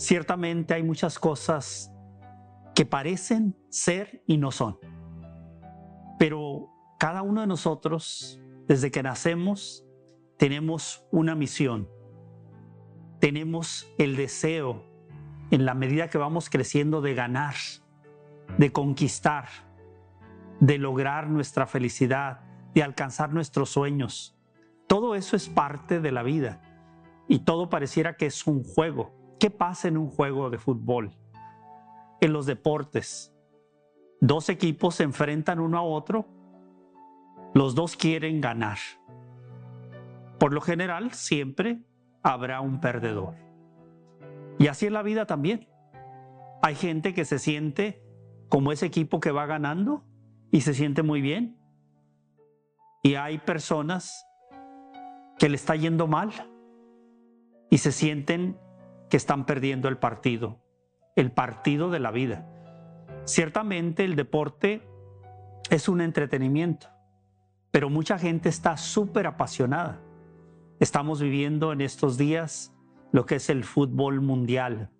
Ciertamente hay muchas cosas que parecen ser y no son. Pero cada uno de nosotros, desde que nacemos, tenemos una misión. Tenemos el deseo, en la medida que vamos creciendo, de ganar, de conquistar, de lograr nuestra felicidad, de alcanzar nuestros sueños. Todo eso es parte de la vida y todo pareciera que es un juego. ¿Qué pasa en un juego de fútbol? En los deportes, dos equipos se enfrentan uno a otro, los dos quieren ganar. Por lo general, siempre habrá un perdedor. Y así en la vida también. Hay gente que se siente como ese equipo que va ganando y se siente muy bien. Y hay personas que le está yendo mal y se sienten que están perdiendo el partido, el partido de la vida. Ciertamente el deporte es un entretenimiento, pero mucha gente está súper apasionada. Estamos viviendo en estos días lo que es el fútbol mundial.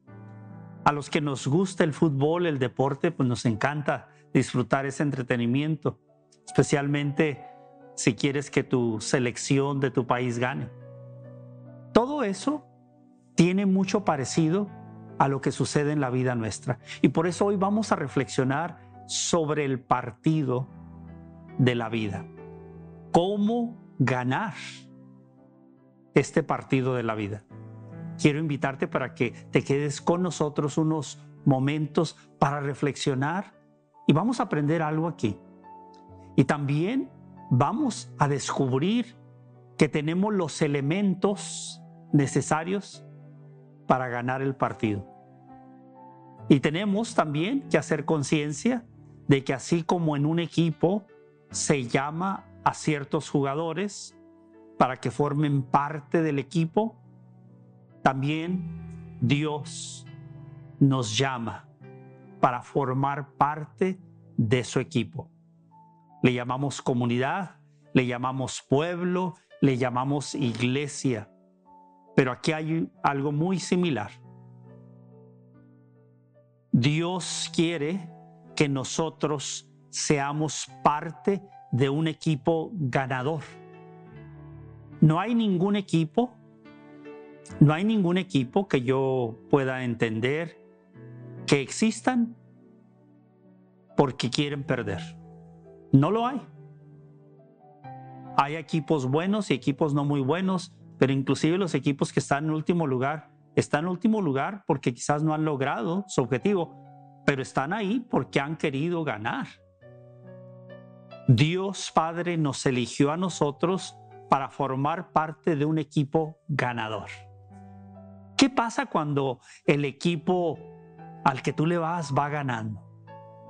A los que nos gusta el fútbol, el deporte, pues nos encanta disfrutar ese entretenimiento, especialmente si quieres que tu selección de tu país gane. Todo eso tiene mucho parecido a lo que sucede en la vida nuestra. Y por eso hoy vamos a reflexionar sobre el partido de la vida. ¿Cómo ganar este partido de la vida? Quiero invitarte para que te quedes con nosotros unos momentos para reflexionar y vamos a aprender algo aquí. Y también vamos a descubrir que tenemos los elementos necesarios para ganar el partido. Y tenemos también que hacer conciencia de que así como en un equipo se llama a ciertos jugadores para que formen parte del equipo, también Dios nos llama para formar parte de su equipo. Le llamamos comunidad, le llamamos pueblo, le llamamos iglesia. Pero aquí hay algo muy similar. Dios quiere que nosotros seamos parte de un equipo ganador. No hay ningún equipo, no hay ningún equipo que yo pueda entender que existan porque quieren perder. No lo hay. Hay equipos buenos y equipos no muy buenos pero inclusive los equipos que están en último lugar, están en último lugar porque quizás no han logrado su objetivo, pero están ahí porque han querido ganar. Dios Padre nos eligió a nosotros para formar parte de un equipo ganador. ¿Qué pasa cuando el equipo al que tú le vas va ganando?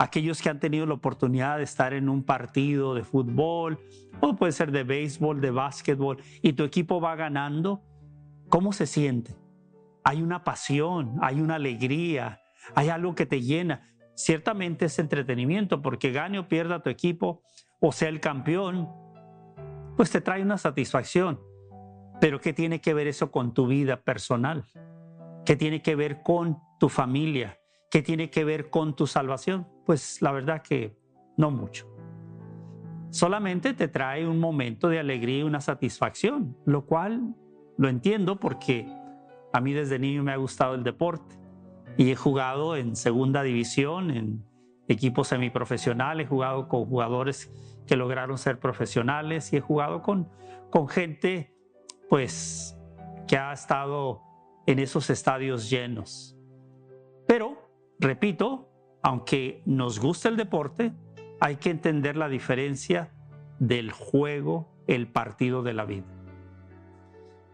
Aquellos que han tenido la oportunidad de estar en un partido de fútbol, o puede ser de béisbol, de básquetbol, y tu equipo va ganando, ¿cómo se siente? Hay una pasión, hay una alegría, hay algo que te llena. Ciertamente es entretenimiento, porque gane o pierda tu equipo, o sea el campeón, pues te trae una satisfacción. Pero ¿qué tiene que ver eso con tu vida personal? ¿Qué tiene que ver con tu familia? ¿Qué tiene que ver con tu salvación? Pues la verdad que no mucho. Solamente te trae un momento de alegría y una satisfacción, lo cual lo entiendo porque a mí desde niño me ha gustado el deporte y he jugado en segunda división, en equipos semiprofesionales, he jugado con jugadores que lograron ser profesionales y he jugado con, con gente pues que ha estado en esos estadios llenos. Pero Repito, aunque nos gusta el deporte, hay que entender la diferencia del juego, el partido de la vida.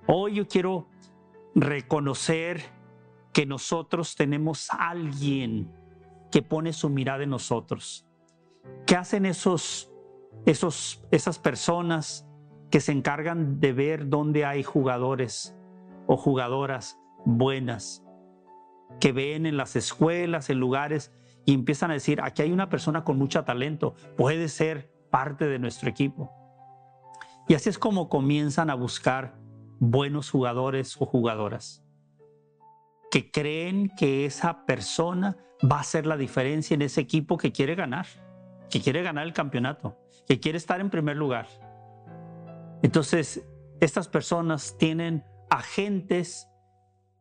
Hoy yo quiero reconocer que nosotros tenemos alguien que pone su mirada en nosotros. ¿Qué hacen esos, esos, esas personas que se encargan de ver dónde hay jugadores o jugadoras buenas, que ven en las escuelas, en lugares, y empiezan a decir, aquí hay una persona con mucho talento, puede ser parte de nuestro equipo. Y así es como comienzan a buscar buenos jugadores o jugadoras que creen que esa persona va a hacer la diferencia en ese equipo que quiere ganar, que quiere ganar el campeonato, que quiere estar en primer lugar. Entonces, estas personas tienen agentes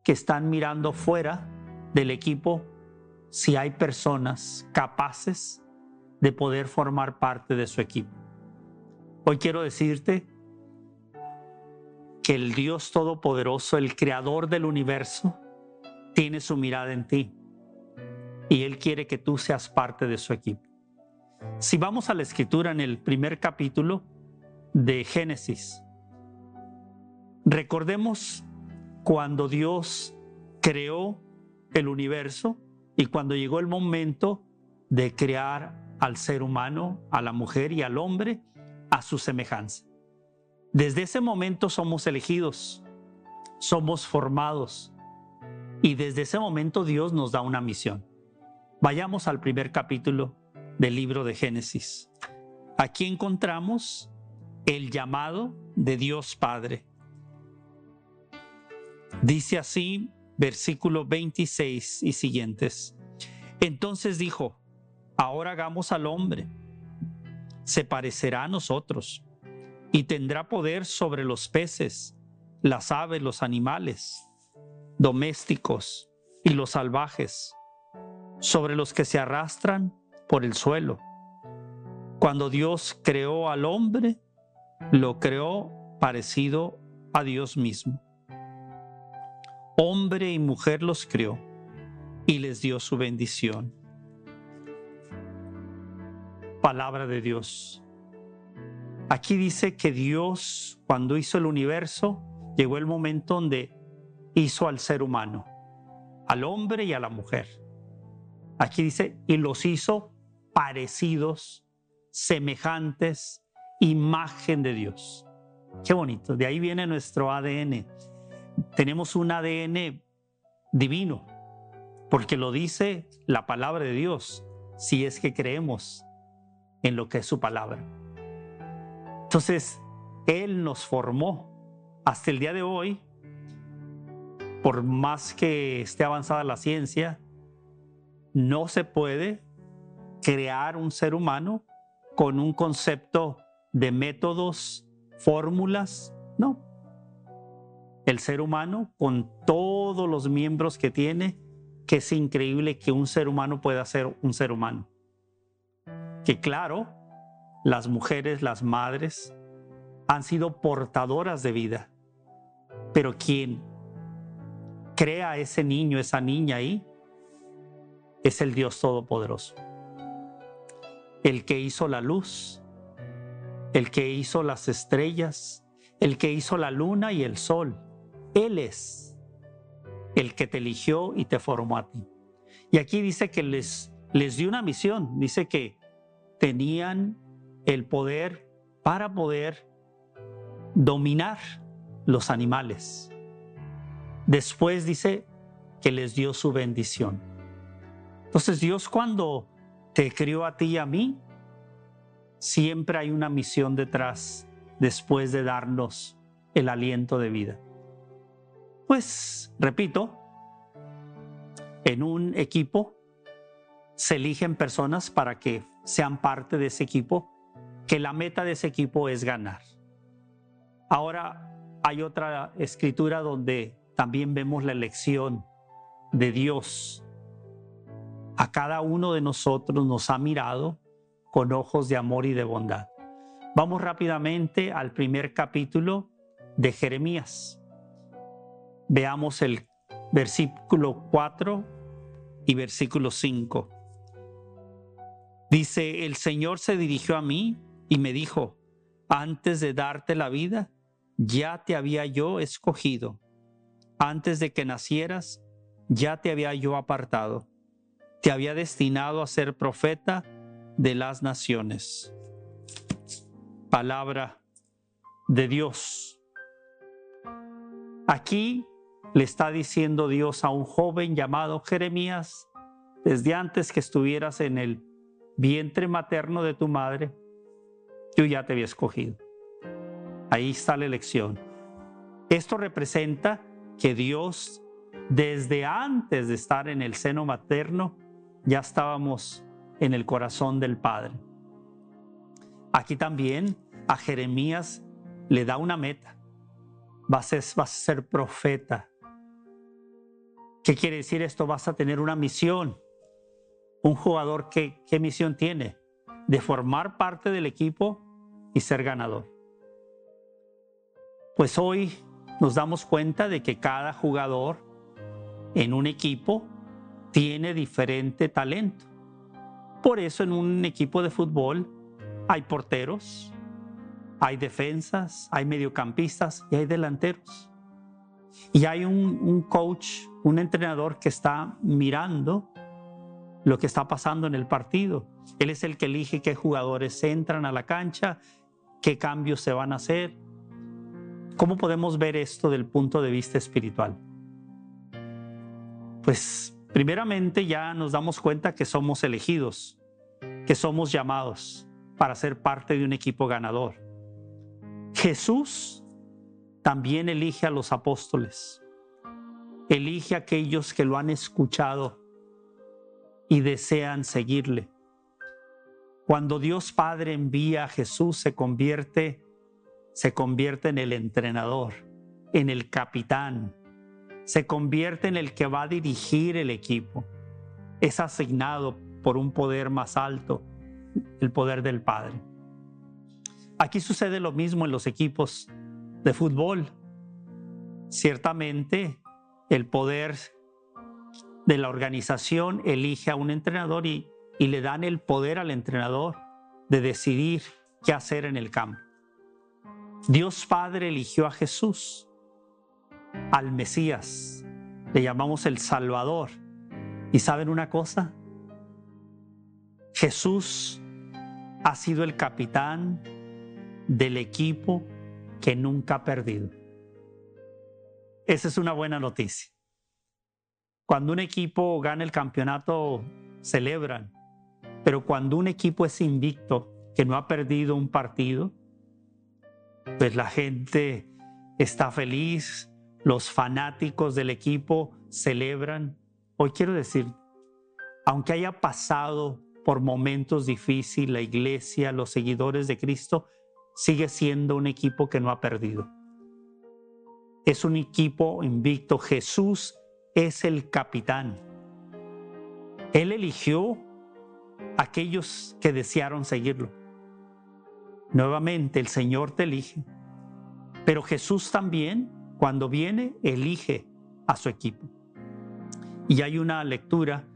que están mirando fuera del equipo si hay personas capaces de poder formar parte de su equipo. Hoy quiero decirte que el Dios Todopoderoso, el Creador del universo, tiene su mirada en ti y Él quiere que tú seas parte de su equipo. Si vamos a la escritura en el primer capítulo de Génesis, recordemos cuando Dios creó el universo y cuando llegó el momento de crear al ser humano, a la mujer y al hombre a su semejanza. Desde ese momento somos elegidos, somos formados y desde ese momento Dios nos da una misión. Vayamos al primer capítulo del libro de Génesis. Aquí encontramos el llamado de Dios Padre. Dice así, versículo 26 y siguientes. Entonces dijo, ahora hagamos al hombre, se parecerá a nosotros y tendrá poder sobre los peces, las aves, los animales domésticos y los salvajes, sobre los que se arrastran por el suelo. Cuando Dios creó al hombre, lo creó parecido a Dios mismo. Hombre y mujer los creó y les dio su bendición. Palabra de Dios. Aquí dice que Dios, cuando hizo el universo, llegó el momento donde hizo al ser humano, al hombre y a la mujer. Aquí dice, y los hizo parecidos, semejantes, imagen de Dios. Qué bonito, de ahí viene nuestro ADN. Tenemos un ADN divino, porque lo dice la palabra de Dios, si es que creemos en lo que es su palabra. Entonces, Él nos formó. Hasta el día de hoy, por más que esté avanzada la ciencia, no se puede crear un ser humano con un concepto de métodos, fórmulas, no. El ser humano, con todos los miembros que tiene, que es increíble que un ser humano pueda ser un ser humano. Que claro, las mujeres, las madres, han sido portadoras de vida, pero quien crea ese niño, esa niña ahí, es el Dios Todopoderoso. El que hizo la luz, el que hizo las estrellas, el que hizo la luna y el sol. Él es el que te eligió y te formó a ti. Y aquí dice que les, les dio una misión, dice que tenían el poder para poder dominar los animales. Después dice que les dio su bendición. Entonces Dios cuando te crió a ti y a mí, siempre hay una misión detrás después de darnos el aliento de vida. Pues, repito, en un equipo se eligen personas para que sean parte de ese equipo, que la meta de ese equipo es ganar. Ahora hay otra escritura donde también vemos la elección de Dios. A cada uno de nosotros nos ha mirado con ojos de amor y de bondad. Vamos rápidamente al primer capítulo de Jeremías. Veamos el versículo 4 y versículo 5. Dice, el Señor se dirigió a mí y me dijo, antes de darte la vida, ya te había yo escogido antes de que nacieras, ya te había yo apartado, te había destinado a ser profeta de las naciones. Palabra de Dios. Aquí le está diciendo Dios a un joven llamado Jeremías, desde antes que estuvieras en el vientre materno de tu madre, yo ya te había escogido. Ahí está la elección. Esto representa que Dios, desde antes de estar en el seno materno, ya estábamos en el corazón del Padre. Aquí también a Jeremías le da una meta. Vas a, ser, a ser profeta. ¿Qué quiere decir esto? Vas a tener una misión. Un jugador, ¿qué, qué misión tiene? De formar parte del equipo y ser ganador. Pues hoy nos damos cuenta de que cada jugador en un equipo tiene diferente talento. Por eso en un equipo de fútbol hay porteros, hay defensas, hay mediocampistas y hay delanteros. Y hay un, coach, un entrenador que está mirando lo que está pasando en el partido. Él es el que elige qué jugadores entran a la cancha, qué cambios se van a hacer. ¿Cómo podemos ver esto del punto de vista espiritual? Pues primeramente ya nos damos cuenta que somos elegidos, que somos llamados para ser parte de un equipo ganador. Jesús también elige a los apóstoles, elige a aquellos que lo han escuchado y desean seguirle. Cuando Dios Padre envía a Jesús se convierte se convierte en el entrenador, en el capitán, se convierte en el que va a dirigir el equipo. Es asignado por un poder más alto, el poder del Padre. Aquí sucede lo mismo en los equipos de fútbol. Ciertamente el poder de la organización elige a un entrenador y, le dan el poder al entrenador de decidir qué hacer en el campo. Dios Padre eligió a Jesús, al Mesías, le llamamos el Salvador. ¿Y saben una cosa? Jesús ha sido el capitán del equipo que nunca ha perdido. Esa es una buena noticia. Cuando un equipo gana el campeonato, celebran. Pero cuando un equipo es invicto, que no ha perdido un partido, pues la gente está feliz, los fanáticos del equipo celebran. Hoy quiero decir, aunque haya pasado por momentos difíciles, la iglesia, los seguidores de Cristo, sigue siendo un equipo que no ha perdido. Es un equipo invicto. Jesús es el capitán. Él eligió a aquellos que desearon seguirlo. Nuevamente el Señor te elige. Pero Jesús también, cuando viene, elige a su equipo. Y hay una lectura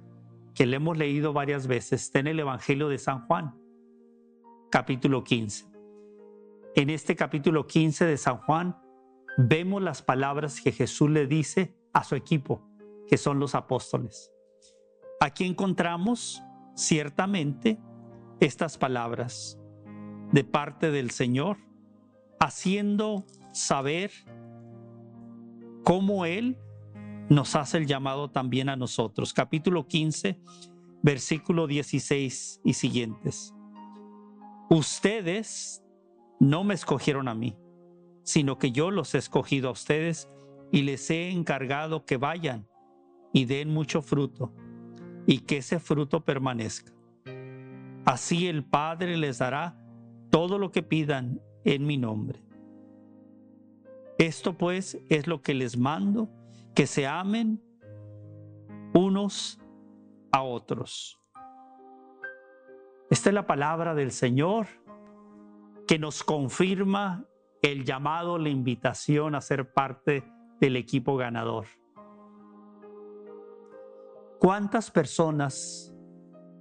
que le hemos leído varias veces, está en el Evangelio de San Juan, capítulo 15. En este capítulo 15 de San Juan vemos las palabras que Jesús le dice a su equipo, que son los apóstoles. Aquí encontramos ciertamente estas palabras de parte del Señor, haciendo saber cómo Él nos hace el llamado también a nosotros. Capítulo 15, versículo 16 y siguientes. Ustedes no me escogieron a mí, sino que yo los he escogido a ustedes y les he encargado que vayan y den mucho fruto y que ese fruto permanezca. Así el Padre les dará todo lo que pidan en mi nombre. Esto pues es lo que les mando, que se amen unos a otros. Esta es la palabra del Señor que nos confirma el llamado, la invitación a ser parte del equipo ganador. ¿Cuántas personas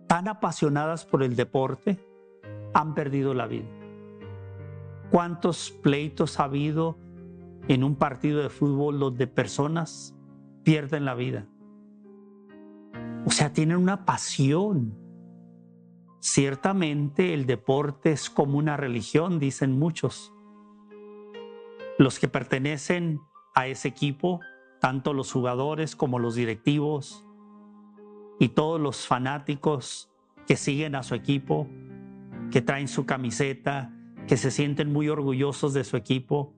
tan apasionadas por el deporte han perdido la vida. ¿Cuántos pleitos ha habido en un partido de fútbol donde personas pierden la vida? O sea, tienen una pasión. Ciertamente el deporte es como una religión, dicen muchos. Los que pertenecen a ese equipo, tanto los jugadores como los directivos y todos los fanáticos que siguen a su equipo, que traen su camiseta, que se sienten muy orgullosos de su equipo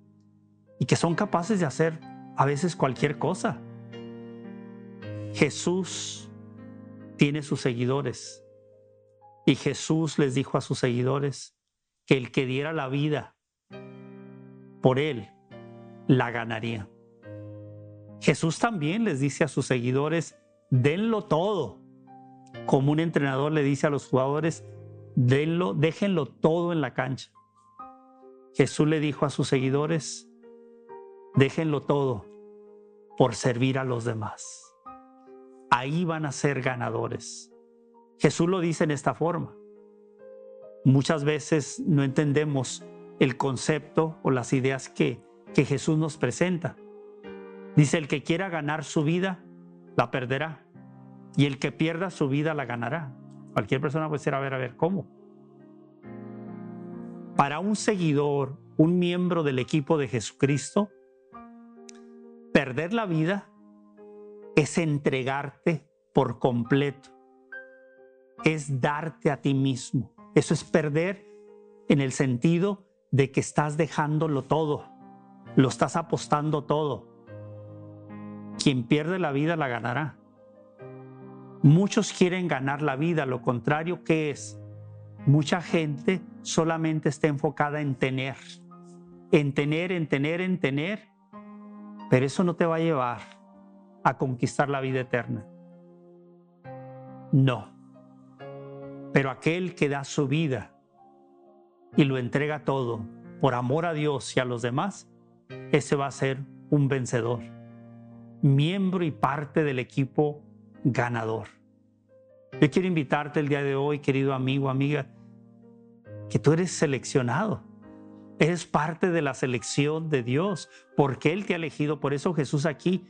y que son capaces de hacer a veces cualquier cosa. Jesús tiene sus seguidores y Jesús les dijo a sus seguidores que el que diera la vida por él la ganaría. Jesús también les dice a sus seguidores, denlo todo. Como un entrenador le dice a los jugadores, denlo, déjenlo todo en la cancha. Jesús le dijo a sus seguidores, déjenlo todo por servir a los demás. Ahí van a ser ganadores. Jesús lo dice en esta forma. Muchas veces no entendemos el concepto o las ideas que, que Jesús nos presenta. Dice, el que quiera ganar su vida, la perderá. Y el que pierda su vida, la ganará. Cualquier persona puede decir, a ver, a ver, ¿cómo? Para un seguidor, un miembro del equipo de Jesucristo, perder la vida es entregarte por completo, es darte a ti mismo. Eso es perder en el sentido de que estás dejándolo todo, lo estás apostando todo. Quien pierde la vida la ganará. Muchos quieren ganar la vida, lo contrario que es, mucha gente solamente está enfocada en tener, en tener, en tener, en tener, pero eso no te va a llevar a conquistar la vida eterna. No. Pero aquel que da su vida y lo entrega todo por amor a Dios y a los demás, ese va a ser un vencedor, miembro y parte del equipo ganador. Yo quiero invitarte el día de hoy, querido amigo, amiga, que tú eres seleccionado. Eres parte de la selección de Dios, porque Él te ha elegido. Por eso Jesús aquí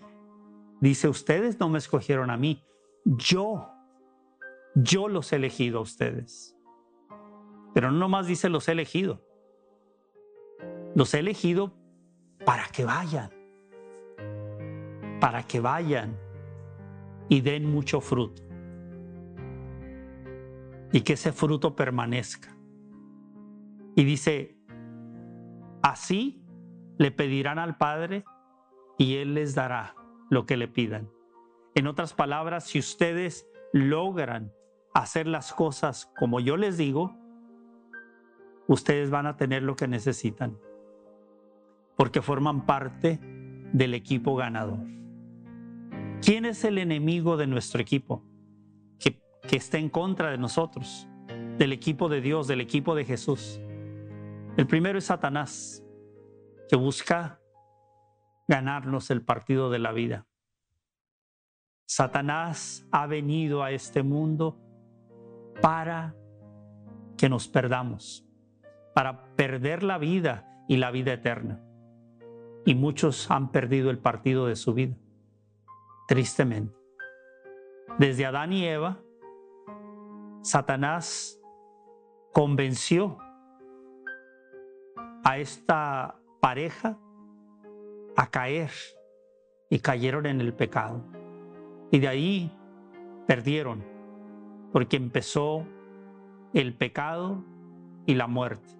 dice, ustedes no me escogieron a mí, yo, yo los he elegido a ustedes. Pero no nomás dice los he elegido, los he elegido para que vayan, para que vayan y den mucho fruto. Y que ese fruto permanezca. Y dice, así le pedirán al Padre y Él les dará lo que le pidan. En otras palabras, si ustedes logran hacer las cosas como yo les digo, ustedes van a tener lo que necesitan, porque forman parte del equipo ganador. ¿Quién es el enemigo de nuestro equipo? Que, que está en contra de nosotros, del equipo de Dios, del equipo de Jesús. El primero es Satanás, que busca ganarnos el partido de la vida. Satanás ha venido a este mundo para que nos perdamos, para perder la vida y la vida eterna. Y muchos han perdido el partido de su vida tristemente. Desde Adán y Eva, Satanás convenció a esta pareja a caer y cayeron en el pecado. Y de ahí perdieron, porque empezó el pecado y la muerte.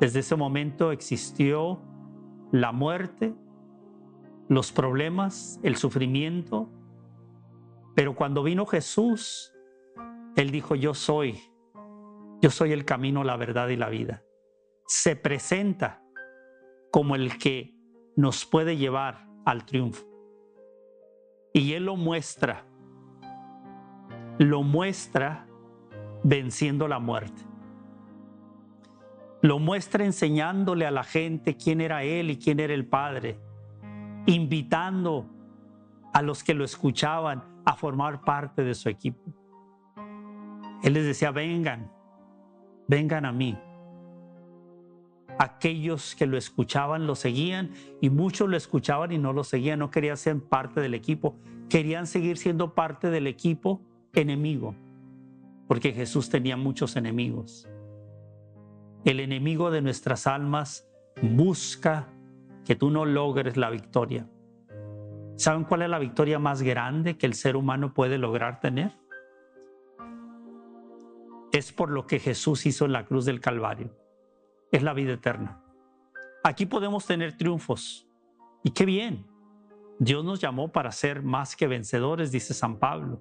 Desde ese momento existió la muerte los problemas, el sufrimiento. Pero cuando vino Jesús, Él dijo, yo soy, yo soy el camino, la verdad y la vida. Se presenta como el que nos puede llevar al triunfo. Y Él lo muestra, lo muestra venciendo la muerte. Lo muestra enseñándole a la gente quién era Él y quién era el Padre invitando a los que lo escuchaban a formar parte de su equipo. Él les decía, vengan, vengan a mí. Aquellos que lo escuchaban lo seguían y muchos lo escuchaban y no lo seguían, no querían ser parte del equipo, querían seguir siendo parte del equipo enemigo, porque Jesús tenía muchos enemigos. El enemigo de nuestras almas busca que tú no logres la victoria. ¿Saben cuál es la victoria más grande que el ser humano puede lograr tener? Es por lo que Jesús hizo en la cruz del Calvario. Es la vida eterna. Aquí podemos tener triunfos. Y qué bien. Dios nos llamó para ser más que vencedores, dice San Pablo.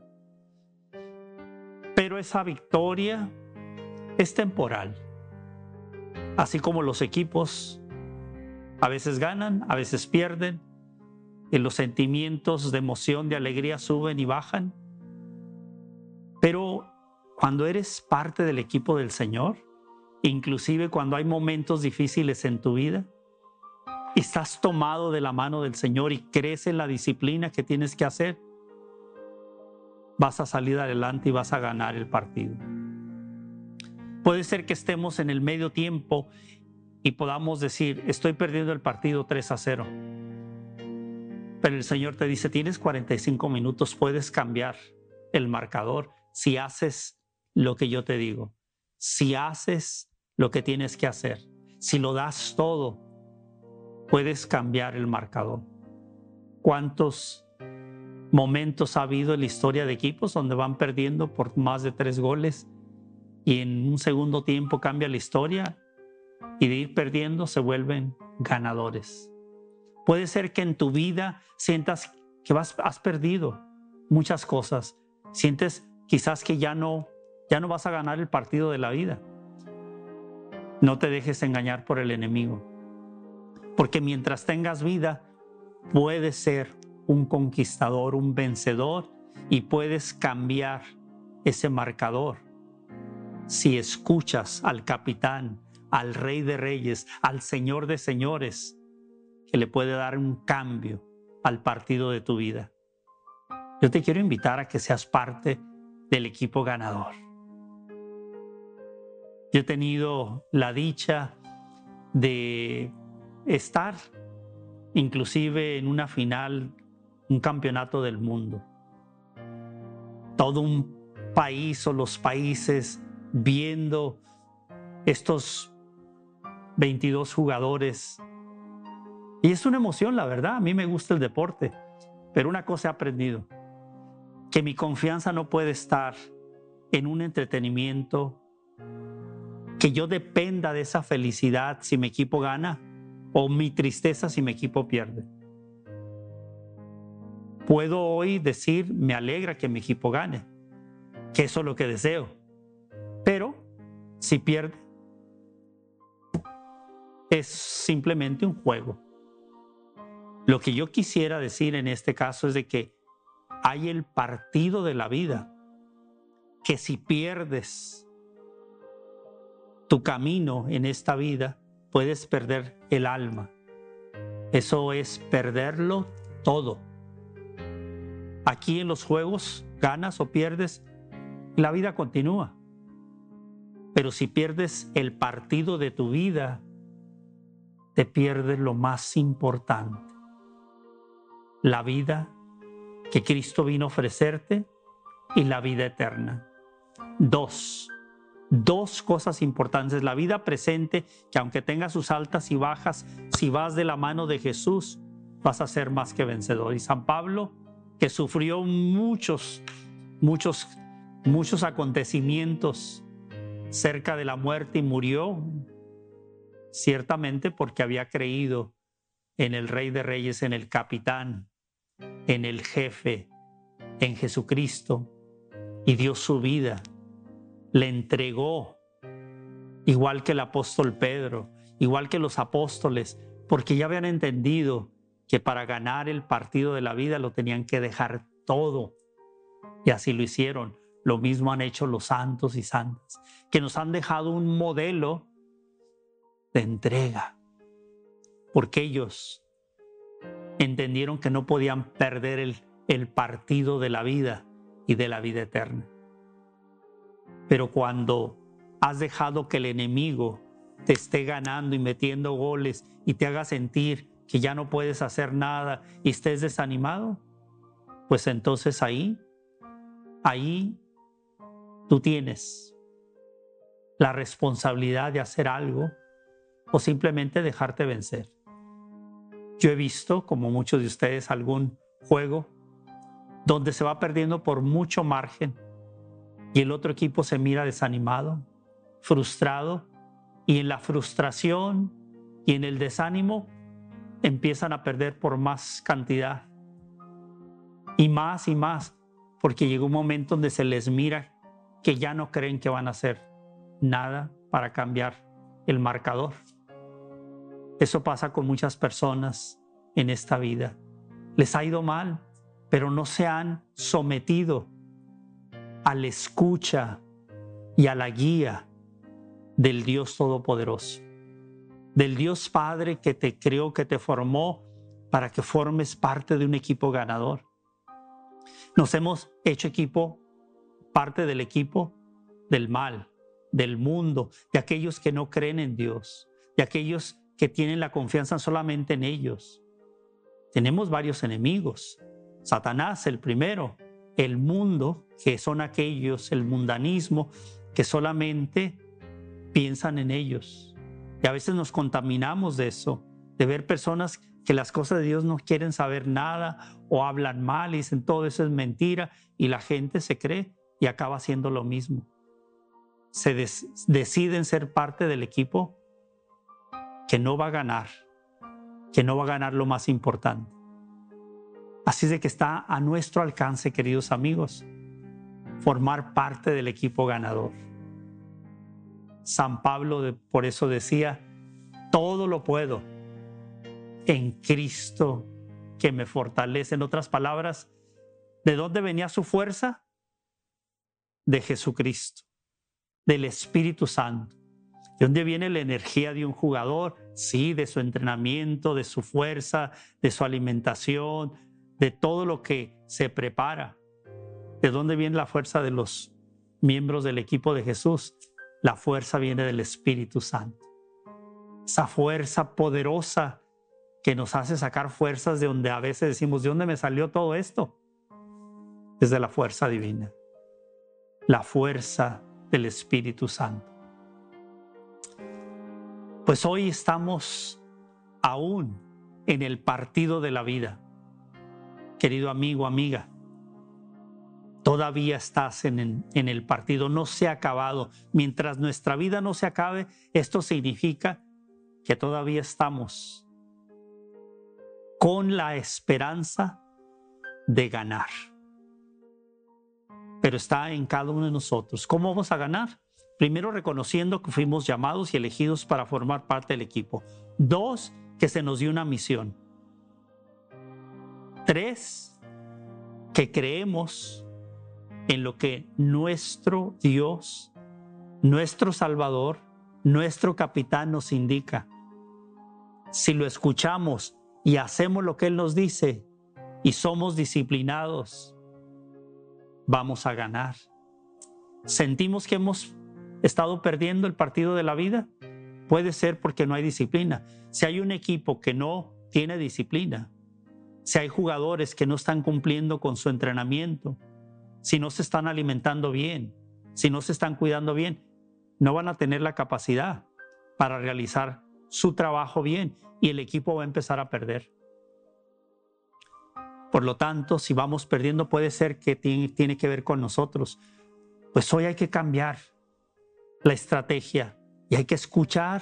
Esa victoria es temporal. Así como los equipos a veces ganan, a veces pierden, y los sentimientos de emoción, de alegría suben y bajan. Pero cuando eres parte del equipo del Señor, inclusive cuando hay momentos difíciles en tu vida, estás tomado de la mano del Señor y crees en la disciplina que tienes que hacer, vas a salir adelante y vas a ganar el partido. Puede ser que estemos en el medio tiempo y podamos decir, estoy perdiendo el partido 3 a 0. Pero el Señor te dice, tienes 45 minutos, puedes cambiar el marcador si haces lo que yo te digo, si haces lo que tienes que hacer, si lo das todo, puedes cambiar el marcador. ¿Cuántos momentos ha habido en la historia de equipos donde van perdiendo por más de tres goles y en un segundo tiempo cambia la historia y de ir perdiendo se vuelven ganadores. Puede ser que en tu vida sientas que vas, has perdido muchas cosas, sientes quizás que ya no, ya no vas a ganar el partido de la vida. No te dejes engañar por el enemigo, porque mientras tengas vida, puedes ser un conquistador, un vencedor y puedes cambiar ese marcador si escuchas al capitán, al rey de reyes, al señor de señores, que le puede dar un cambio al partido de tu vida. Yo te quiero invitar a que seas parte del equipo ganador. Yo he tenido la dicha de estar inclusive en una final, un campeonato del mundo. Todo un país o los países viendo estos 22 jugadores. Y es una emoción, la verdad. A mí me gusta el deporte. Pero una cosa he aprendido, que mi confianza no puede estar en un entretenimiento, que yo dependa de esa felicidad si mi equipo gana o mi tristeza si mi equipo pierde. Puedo hoy decir, me alegra que mi equipo gane, que eso es lo que deseo pero si pierde, es simplemente un juego. Lo que yo quisiera decir en este caso es de que hay el partido de la vida, que si pierdes tu camino en esta vida, puedes perder el alma. Eso es perderlo todo. Aquí en los juegos, ganas o pierdes, la vida continúa. Pero si pierdes el partido de tu vida, te pierdes lo más importante, la vida que Cristo vino a ofrecerte y la vida eterna. Dos, dos cosas importantes. La vida presente, que aunque tenga sus altas y bajas, si vas de la mano de Jesús, vas a ser más que vencedor. Y San Pablo, que sufrió muchos, muchos, muchos acontecimientos cerca de la muerte y murió, ciertamente porque había creído en el Rey de Reyes, en el capitán, en el jefe, en Jesucristo, y dio su vida, le entregó, igual que el apóstol Pedro, igual que los apóstoles, porque ya habían entendido que para ganar el partido de la vida lo tenían que dejar todo. Y así lo hicieron. Lo mismo han hecho los santos y santas, que nos han dejado un modelo de entrega, porque ellos entendieron que no podían perder el, el partido de la vida y de la vida eterna. Pero cuando has dejado que el enemigo te esté ganando y metiendo goles y te haga sentir que ya no puedes hacer nada y estés desanimado, pues entonces ahí ahí tú tienes la responsabilidad de hacer algo o simplemente dejarte vencer. Yo he visto, como muchos de ustedes, algún juego donde se va perdiendo por mucho margen y el otro equipo se mira desanimado, frustrado y en la frustración y en el desánimo empiezan a perder por más cantidad y más y más porque llega un momento donde se les mira que ya no creen que van a hacer nada para cambiar el marcador. Eso pasa con muchas personas en esta vida. Les ha ido mal, pero no se han sometido a la escucha y a la guía del Dios Todopoderoso, del Dios Padre que te creó, que te formó para que formes parte de un equipo ganador. Nos hemos hecho equipo, parte del equipo del mal, del mundo, de aquellos que no creen en Dios, de aquellos que tienen la confianza solamente en ellos. Tenemos varios enemigos. Satanás, el primero, el mundo, que son aquellos, el mundanismo, que solamente piensan en ellos. Y a veces nos contaminamos de eso, de ver personas que las cosas de Dios no quieren saber nada o hablan mal y dicen todo eso es mentira y la gente se cree y acaba haciendo lo mismo. Se deciden ser parte del equipo que no va a ganar, que no va a ganar lo más importante. Así de que está a nuestro alcance, queridos amigos, formar parte del equipo ganador. San Pablo por eso decía, todo lo puedo en Cristo que me fortalece. En otras palabras, ¿de dónde venía su fuerza? De Jesucristo, del Espíritu Santo. ¿De dónde viene la energía de un jugador? Sí, de su entrenamiento, de su fuerza, de su alimentación, de todo lo que se prepara. ¿De dónde viene la fuerza de los miembros del equipo de Jesús? La fuerza viene del Espíritu Santo. Esa fuerza poderosa que nos hace sacar fuerzas de donde a veces decimos, ¿de dónde me salió todo esto? Desde la fuerza divina. La fuerza del Espíritu Santo. Pues hoy estamos aún en el partido de la vida. Querido amigo, amiga, todavía estás en, en, el partido, no se ha acabado. Mientras nuestra vida no se acabe, esto significa que todavía estamos con la esperanza de ganar. Pero está en cada uno de nosotros. ¿Cómo vamos a ganar? Primero, reconociendo que fuimos llamados y elegidos para formar parte del equipo. Dos, que se nos dio una misión. Tres, que creemos en lo que nuestro Dios, nuestro Salvador, nuestro capitán nos indica. Si lo escuchamos y hacemos lo que Él nos dice y somos disciplinados, vamos a ganar. Sentimos que hemos estado perdiendo el partido de la vida? Puede ser porque no hay disciplina. Si hay un equipo que no tiene disciplina, si hay jugadores que no están cumpliendo con su entrenamiento, si no se están alimentando bien, si no se están cuidando bien, no van a tener la capacidad para realizar su trabajo bien y el equipo va a empezar a perder. Por lo tanto, si vamos perdiendo, puede ser que tiene, que ver con nosotros. Pues hoy hay que cambiar la estrategia y hay que escuchar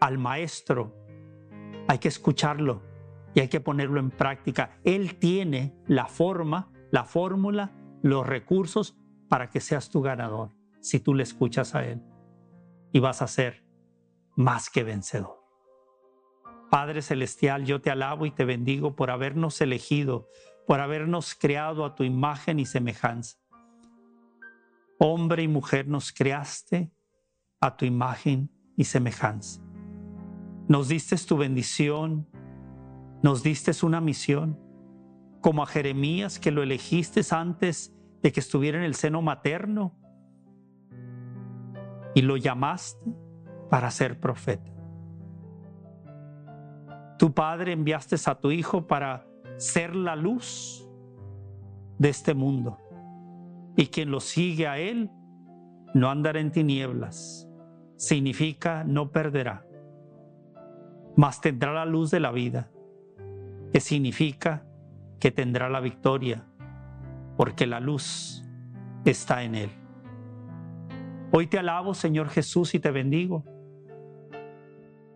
al maestro, hay que escucharlo y hay que ponerlo en práctica. Él tiene la forma, la fórmula, los recursos para que seas tu ganador si tú le escuchas a Él y vas a ser más que vencedor. Padre Celestial, yo te alabo y te bendigo por habernos elegido, por habernos creado a tu imagen y semejanza. Hombre y mujer nos creaste a tu imagen y semejanza. Nos diste tu bendición, nos diste una misión, como a Jeremías que lo elegiste antes de que estuviera en el seno materno y lo llamaste para ser profeta. Tu Padre enviaste a tu Hijo para ser la luz de este mundo Y quien lo sigue a Él no andará en tinieblas. Significa no perderá, mas tendrá la luz de la vida, que significa que tendrá la victoria, porque la luz está en Él. Hoy te alabo, Señor Jesús, y te bendigo,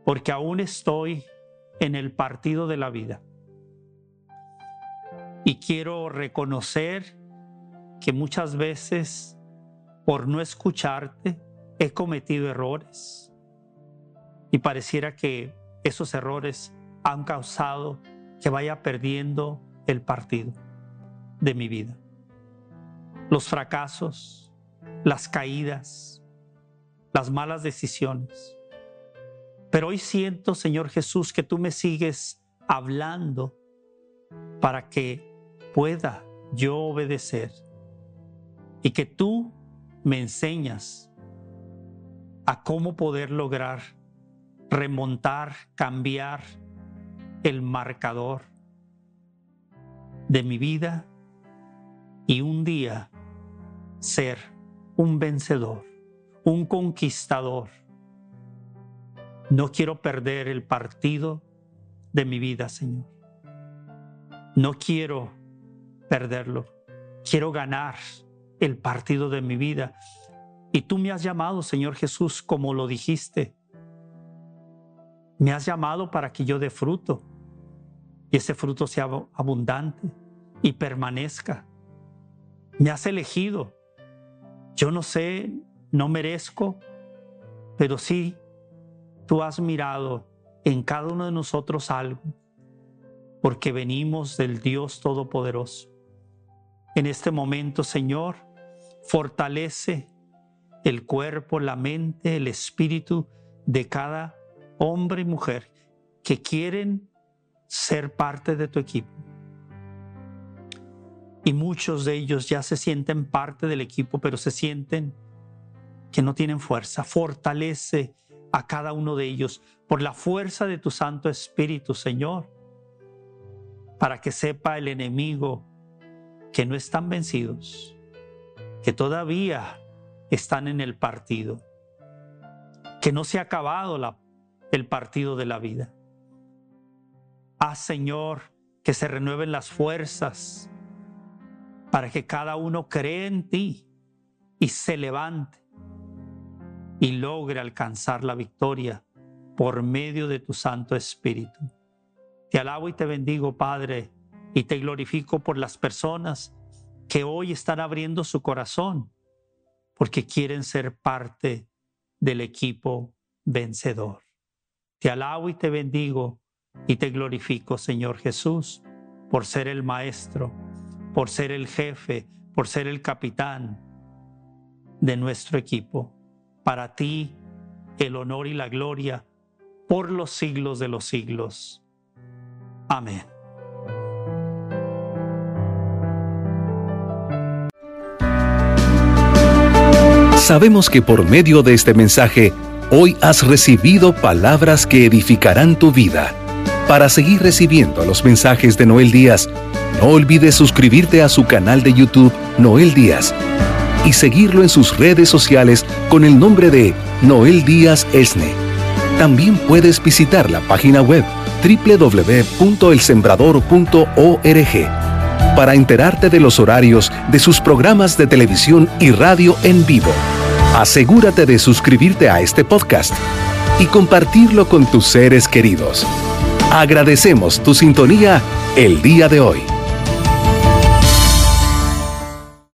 porque aún estoy en el partido de la vida. Y quiero reconocer que muchas veces por no escucharte he cometido errores. Y pareciera que esos errores han causado que vaya perdiendo el partido de mi vida. Los fracasos, las caídas, las malas decisiones. Pero hoy siento, Señor Jesús, que tú me sigues hablando para que pueda yo obedecer y que tú me enseñas a cómo poder lograr remontar, cambiar el marcador de mi vida y un día ser un vencedor, un conquistador. No quiero perder el partido de mi vida, Señor. No quiero perderlo. Quiero ganar el partido de mi vida. Y tú me has llamado, Señor Jesús, como lo dijiste. Me has llamado para que yo dé fruto y ese fruto sea abundante y permanezca. Me has elegido. Yo no sé, no merezco, pero sí tú has mirado en cada uno de nosotros algo, porque venimos del Dios Todopoderoso. En este momento, Señor, fortalece el cuerpo, la mente, el espíritu de cada hombre y mujer que quieren ser parte de tu equipo. Y muchos de ellos ya se sienten parte del equipo, pero se sienten que no tienen fuerza. Fortalece a cada uno de ellos por la fuerza de tu Santo Espíritu, Señor, para que sepa el enemigo que no están vencidos, que todavía están en el partido, que no se ha acabado el partido de la vida. Haz, Señor, que se renueven las fuerzas para que cada uno cree en ti y se levante y logre alcanzar la victoria por medio de tu Santo Espíritu. Te alabo y te bendigo, Padre, y te glorifico por las personas que hoy están abriendo su corazón porque quieren ser parte del equipo vencedor. Te alabo y te bendigo y te glorifico, Señor Jesús, por ser el Maestro, por ser el jefe, por ser el capitán de nuestro equipo. Para ti el honor y la gloria por los siglos de los siglos. Amén. Sabemos que por medio de este mensaje, hoy has recibido palabras que edificarán tu vida. Para seguir recibiendo los mensajes de Noel Díaz, no olvides suscribirte a su canal de YouTube Noel Díaz y seguirlo en sus redes sociales con el nombre de Noel Díaz Esne. También puedes visitar la página web www.elsembrador.org para enterarte de los horarios de sus programas de televisión y radio en vivo. Asegúrate de suscribirte a este podcast y compartirlo con tus seres queridos. Agradecemos tu sintonía el día de hoy.